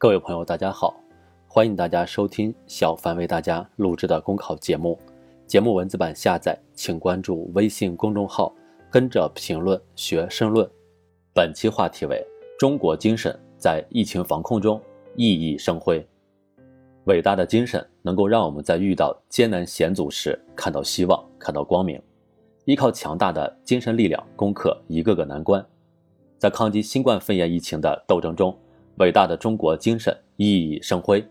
各位朋友，大家好，欢迎大家收听小凡为大家录制的公考节目。节目文字版下载，请关注微信公众号，跟着评论学申论。本期话题为：中国精神在疫情防控中熠熠生辉。伟大的精神能够让我们在遇到艰难险阻时看到希望，看到光明。依靠强大的精神力量攻克一个个难关，在抗击新冠肺炎疫情的斗争中。伟大的中国精神熠熠生辉。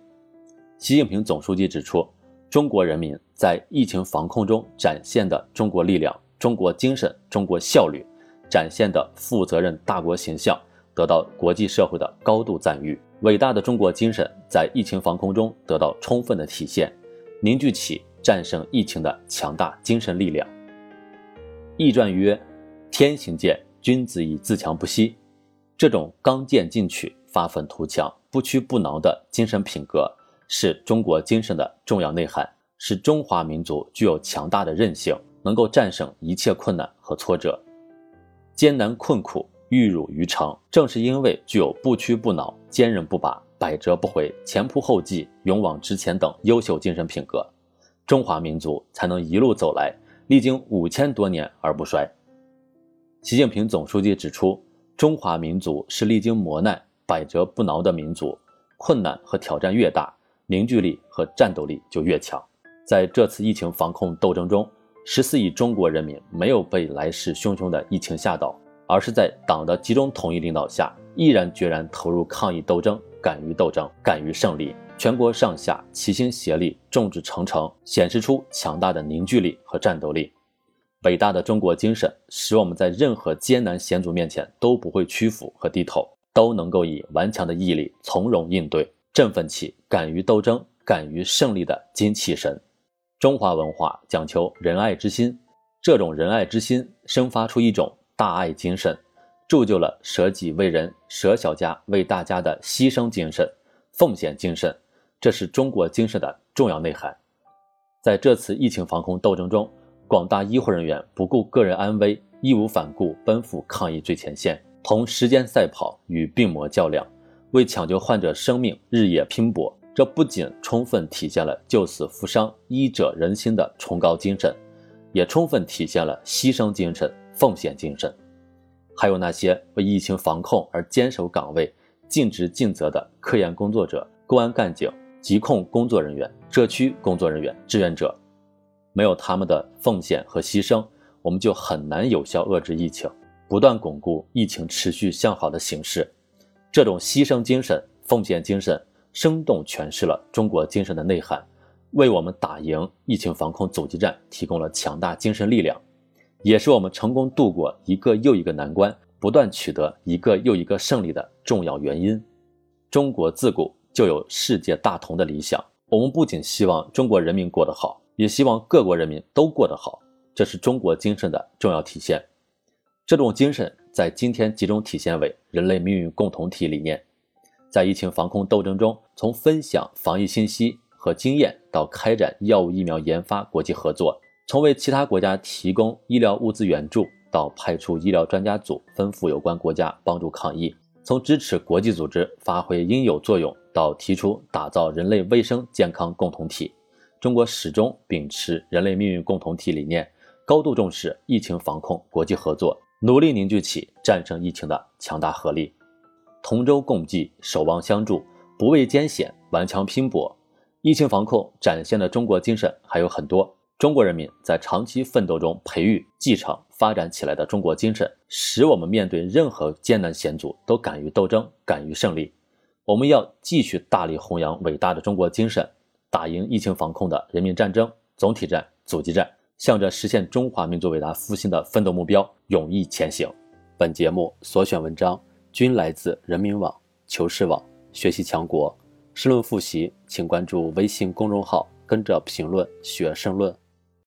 习近平总书记指出，中国人民在疫情防控中展现的中国力量、中国精神、中国效率，展现的负责任大国形象，得到国际社会的高度赞誉。伟大的中国精神在疫情防控中得到充分的体现，凝聚起战胜疫情的强大精神力量。易传曰：“天行健，君子以自强不息。”这种刚健进取。发愤图强、不屈不挠的精神品格，是中国精神的重要内涵，是中华民族具有强大的韧性，能够战胜一切困难和挫折，艰难困苦玉汝于成。正是因为具有不屈不挠、坚韧不拔、百折不回、前仆后继、勇往直前等优秀精神品格，中华民族才能一路走来，历经五千多年而不衰。习近平总书记指出，中华民族是历经磨难。百折不挠的民族，困难和挑战越大，凝聚力和战斗力就越强。在这次疫情防控斗争中，十四亿中国人民没有被来势汹汹的疫情吓倒，而是在党的集中统一领导下，毅然决然投入抗疫斗争，敢于斗争，敢于胜利。全国上下齐心协力，众志成城，显示出强大的凝聚力和战斗力。伟大的中国精神，使我们在任何艰难险阻面前都不会屈服和低头。都能够以顽强的毅力从容应对，振奋起敢于斗争、敢于胜利的精气神。中华文化讲求仁爱之心，这种仁爱之心生发出一种大爱精神，铸就了舍己为人、舍小家为大家的牺牲精神、奉献精神。这是中国精神的重要内涵。在这次疫情防控斗争中，广大医护人员不顾个人安危，义无反顾奔赴抗疫最前线。同时间赛跑，与病魔较量，为抢救患者生命日夜拼搏。这不仅充分体现了救死扶伤、医者仁心的崇高精神，也充分体现了牺牲精神、奉献精神。还有那些为疫情防控而坚守岗位、尽职尽责的科研工作者、公安干警、疾控工作人员、社区工作人员、志愿者，没有他们的奉献和牺牲，我们就很难有效遏制疫情。不断巩固疫情持续向好的形势，这种牺牲精神、奉献精神，生动诠释了中国精神的内涵，为我们打赢疫情防控阻击战提供了强大精神力量，也是我们成功度过一个又一个难关、不断取得一个又一个胜利的重要原因。中国自古就有世界大同的理想，我们不仅希望中国人民过得好，也希望各国人民都过得好，这是中国精神的重要体现。这种精神在今天集中体现为人类命运共同体理念。在疫情防控斗争中，从分享防疫信息和经验到开展药物疫苗研发国际合作，从为其他国家提供医疗物资援助到派出医疗专家组吩咐有关国家帮助抗疫，从支持国际组织发挥应有作用到提出打造人类卫生健康共同体，中国始终秉持人类命运共同体理念，高度重视疫情防控国际合作。努力凝聚起战胜疫情的强大合力，同舟共济，守望相助，不畏艰险，顽强拼搏。疫情防控展现的中国精神还有很多。中国人民在长期奋斗中培育、继承、发展起来的中国精神，使我们面对任何艰难险阻都敢于斗争、敢于胜利。我们要继续大力弘扬伟大的中国精神，打赢疫情防控的人民战争、总体战、阻击战。向着实现中华民族伟大复兴的奋斗目标勇毅前行。本节目所选文章均来自人民网、求是网、学习强国。申论复习，请关注微信公众号，跟着评论学申论。